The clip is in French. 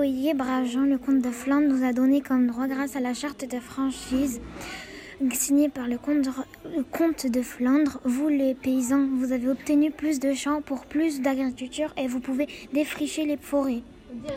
Soyez le comte de Flandre nous a donné comme droit grâce à la charte de franchise signée par le comte de Flandre. Vous les paysans, vous avez obtenu plus de champs pour plus d'agriculture et vous pouvez défricher les forêts.